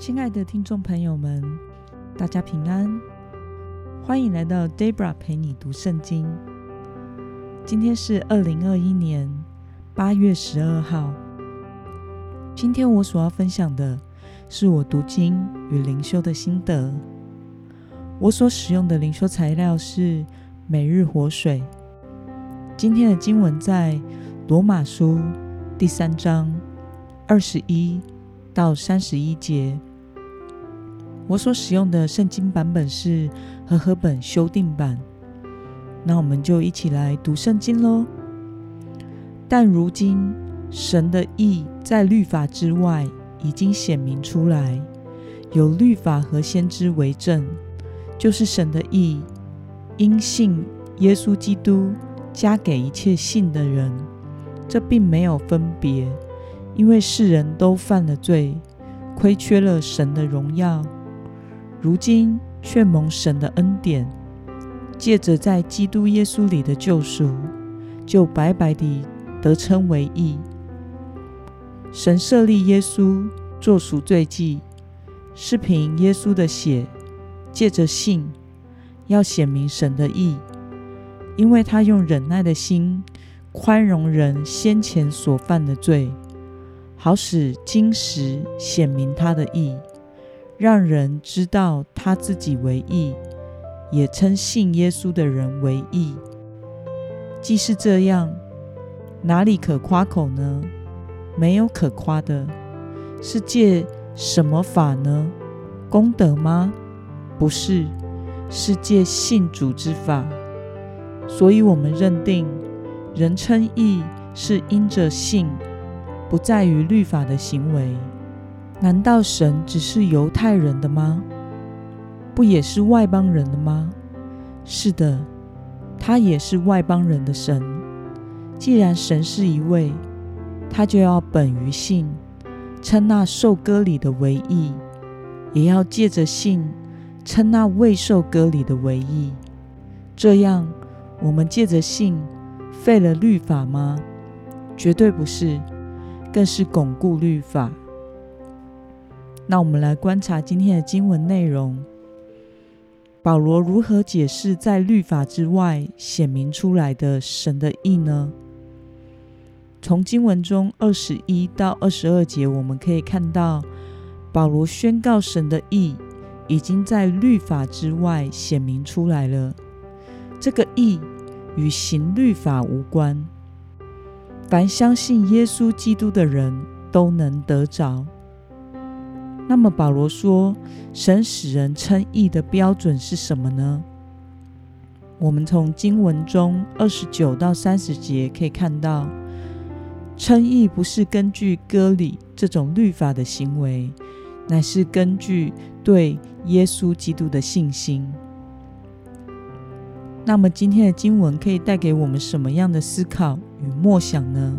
亲爱的听众朋友们，大家平安，欢迎来到 Debra 陪你读圣经。今天是二零二一年八月十二号。今天我所要分享的是我读经与灵修的心得。我所使用的灵修材料是每日活水。今天的经文在罗马书第三章二十一到三十一节。我所使用的圣经版本是和合本修订版。那我们就一起来读圣经喽。但如今神的意在律法之外已经显明出来，有律法和先知为证，就是神的意，因信耶稣基督加给一切信的人。这并没有分别，因为世人都犯了罪，亏缺了神的荣耀。如今却蒙神的恩典，借着在基督耶稣里的救赎，就白白地得称为义。神设立耶稣做赎罪祭，是凭耶稣的血，借着信，要显明神的义，因为他用忍耐的心宽容人先前所犯的罪，好使今时显明他的义。让人知道他自己为义，也称信耶稣的人为义。既是这样，哪里可夸口呢？没有可夸的，是借什么法呢？功德吗？不是，是借信主之法。所以，我们认定人称义是因着信，不在于律法的行为。难道神只是犹太人的吗？不也是外邦人的吗？是的，他也是外邦人的神。既然神是一位，他就要本于信，称那受割礼的为义，也要借着信称那未受割礼的为义。这样，我们借着信废了律法吗？绝对不是，更是巩固律法。那我们来观察今天的经文内容。保罗如何解释在律法之外显明出来的神的意呢？从经文中二十一到二十二节，我们可以看到保罗宣告神的意已经在律法之外显明出来了。这个意与行律法无关，凡相信耶稣基督的人都能得着。那么保罗说，神使人称义的标准是什么呢？我们从经文中二十九到三十节可以看到，称义不是根据割礼这种律法的行为，乃是根据对耶稣基督的信心。那么今天的经文可以带给我们什么样的思考与默想呢？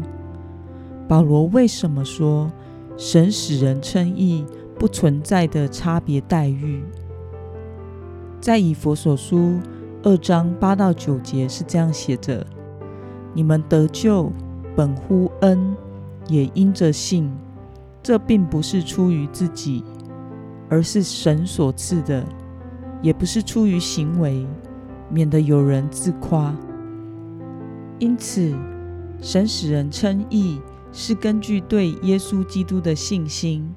保罗为什么说神使人称义？不存在的差别待遇，在以佛所书二章八到九节是这样写着：“你们得救本乎恩，也因着信。这并不是出于自己，而是神所赐的；也不是出于行为，免得有人自夸。因此，神使人称义，是根据对耶稣基督的信心。”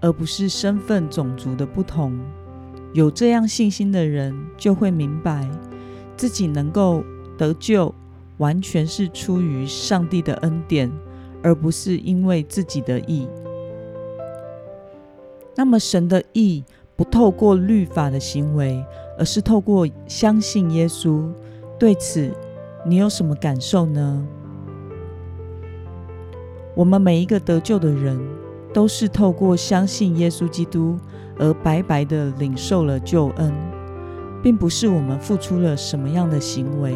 而不是身份种族的不同。有这样信心的人，就会明白自己能够得救，完全是出于上帝的恩典，而不是因为自己的意。那么，神的意不透过律法的行为，而是透过相信耶稣。对此，你有什么感受呢？我们每一个得救的人。都是透过相信耶稣基督而白白的领受了救恩，并不是我们付出了什么样的行为。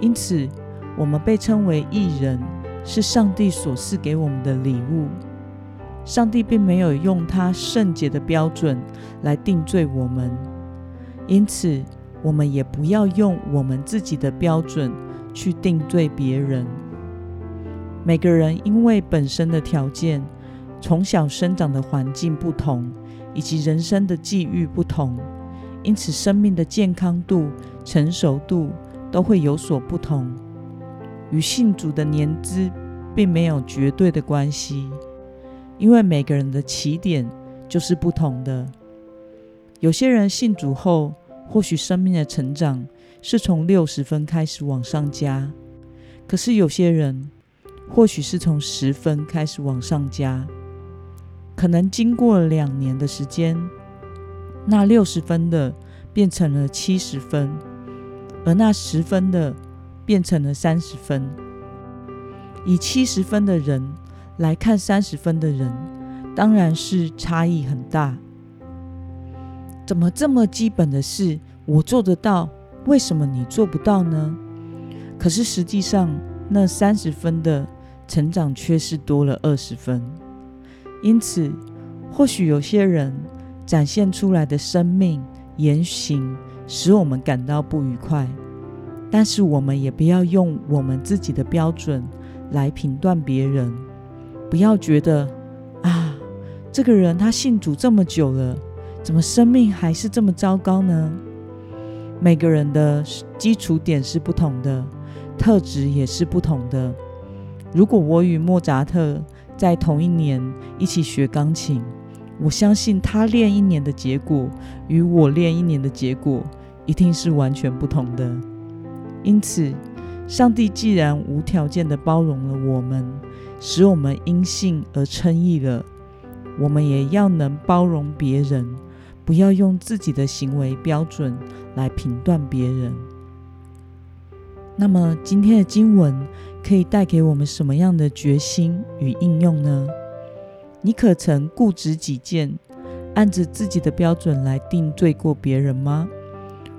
因此，我们被称为义人，是上帝所赐给我们的礼物。上帝并没有用他圣洁的标准来定罪我们，因此，我们也不要用我们自己的标准去定罪别人。每个人因为本身的条件。从小生长的环境不同，以及人生的际遇不同，因此生命的健康度、成熟度都会有所不同。与信主的年资并没有绝对的关系，因为每个人的起点就是不同的。有些人信主后，或许生命的成长是从六十分开始往上加，可是有些人或许是从十分开始往上加。可能经过两年的时间，那六十分的变成了七十分，而那十分的变成了三十分。以七十分的人来看三十分的人，当然是差异很大。怎么这么基本的事我做得到，为什么你做不到呢？可是实际上，那三十分的成长却是多了二十分。因此，或许有些人展现出来的生命言行使我们感到不愉快，但是我们也不要用我们自己的标准来评断别人。不要觉得啊，这个人他信主这么久了，怎么生命还是这么糟糕呢？每个人的基础点是不同的，特质也是不同的。如果我与莫扎特，在同一年一起学钢琴，我相信他练一年的结果与我练一年的结果一定是完全不同的。因此，上帝既然无条件的包容了我们，使我们因信而称义了，我们也要能包容别人，不要用自己的行为标准来评断别人。那么，今天的经文。可以带给我们什么样的决心与应用呢？你可曾固执己见，按着自己的标准来定罪过别人吗？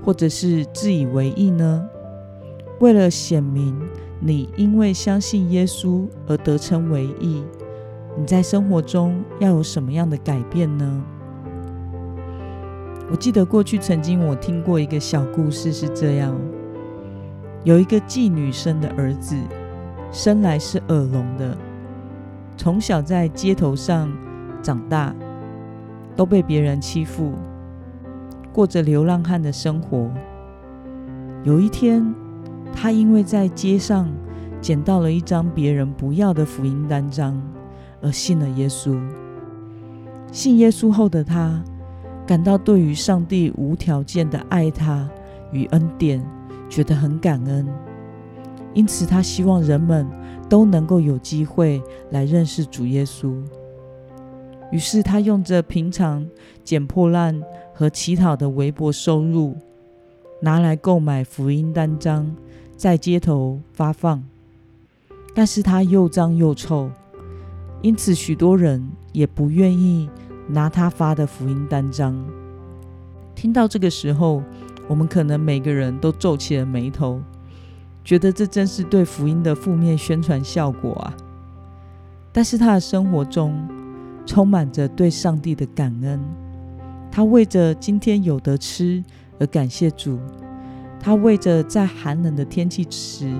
或者是自以为意呢？为了显明你因为相信耶稣而得称为义，你在生活中要有什么样的改变呢？我记得过去曾经我听过一个小故事，是这样：有一个妓女生的儿子。生来是耳聋的，从小在街头上长大，都被别人欺负，过着流浪汉的生活。有一天，他因为在街上捡到了一张别人不要的福音单张，而信了耶稣。信耶稣后的他，感到对于上帝无条件的爱他与恩典，觉得很感恩。因此，他希望人们都能够有机会来认识主耶稣。于是，他用着平常捡破烂和乞讨的微薄收入，拿来购买福音单张，在街头发放。但是，他又脏又臭，因此许多人也不愿意拿他发的福音单张。听到这个时候，我们可能每个人都皱起了眉头。觉得这真是对福音的负面宣传效果啊！但是他的生活中充满着对上帝的感恩，他为着今天有得吃而感谢主，他为着在寒冷的天气时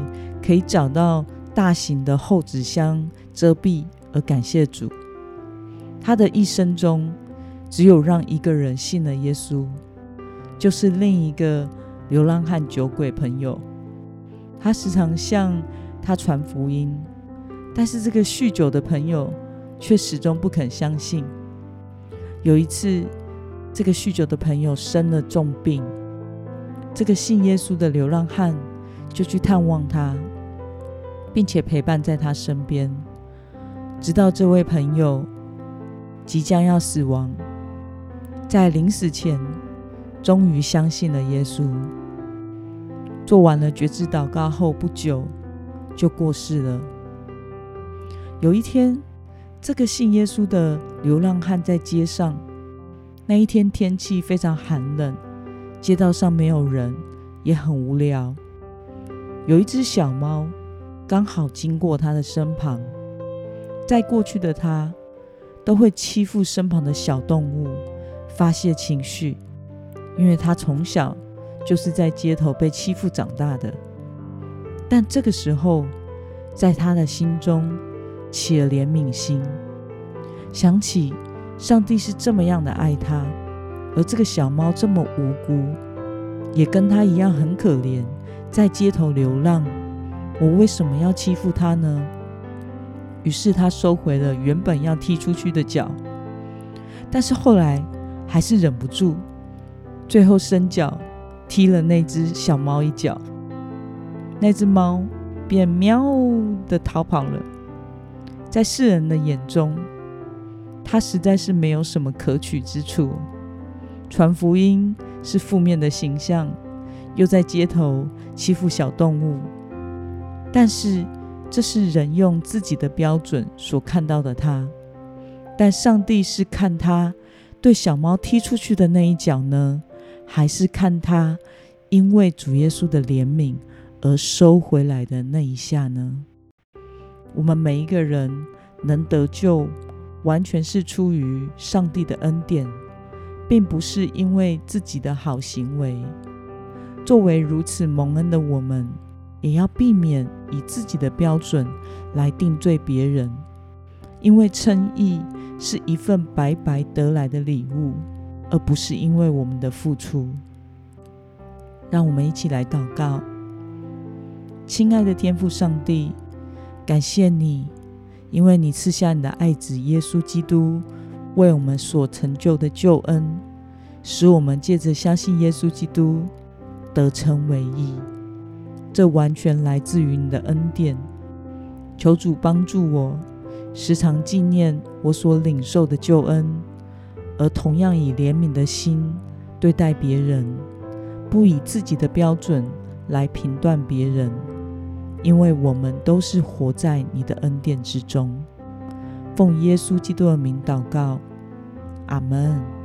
可以找到大型的厚纸箱遮蔽而感谢主。他的一生中只有让一个人信了耶稣，就是另一个流浪汉酒鬼朋友。他时常向他传福音，但是这个酗酒的朋友却始终不肯相信。有一次，这个酗酒的朋友生了重病，这个信耶稣的流浪汉就去探望他，并且陪伴在他身边，直到这位朋友即将要死亡，在临死前，终于相信了耶稣。做完了觉知祷告后不久，就过世了。有一天，这个信耶稣的流浪汉在街上。那一天天气非常寒冷，街道上没有人，也很无聊。有一只小猫刚好经过他的身旁。在过去的他，都会欺负身旁的小动物，发泄情绪，因为他从小。就是在街头被欺负长大的，但这个时候，在他的心中起了怜悯心，想起上帝是这么样的爱他，而这个小猫这么无辜，也跟他一样很可怜，在街头流浪。我为什么要欺负它呢？于是他收回了原本要踢出去的脚，但是后来还是忍不住，最后伸脚踢了那只小猫一脚，那只猫便喵的逃跑了。在世人的眼中，他实在是没有什么可取之处，传福音是负面的形象，又在街头欺负小动物。但是，这是人用自己的标准所看到的他。但上帝是看他对小猫踢出去的那一脚呢，还是看他因为主耶稣的怜悯而收回来的那一下呢？我们每一个人能得救，完全是出于上帝的恩典，并不是因为自己的好行为。作为如此蒙恩的我们。也要避免以自己的标准来定罪别人，因为称义是一份白白得来的礼物，而不是因为我们的付出。让我们一起来祷告，亲爱的天父上帝，感谢你，因为你赐下你的爱子耶稣基督为我们所成就的救恩，使我们借着相信耶稣基督得成为义。这完全来自于你的恩典，求主帮助我，时常纪念我所领受的救恩，而同样以怜悯的心对待别人，不以自己的标准来评断别人，因为我们都是活在你的恩典之中。奉耶稣基督的名祷告，阿门。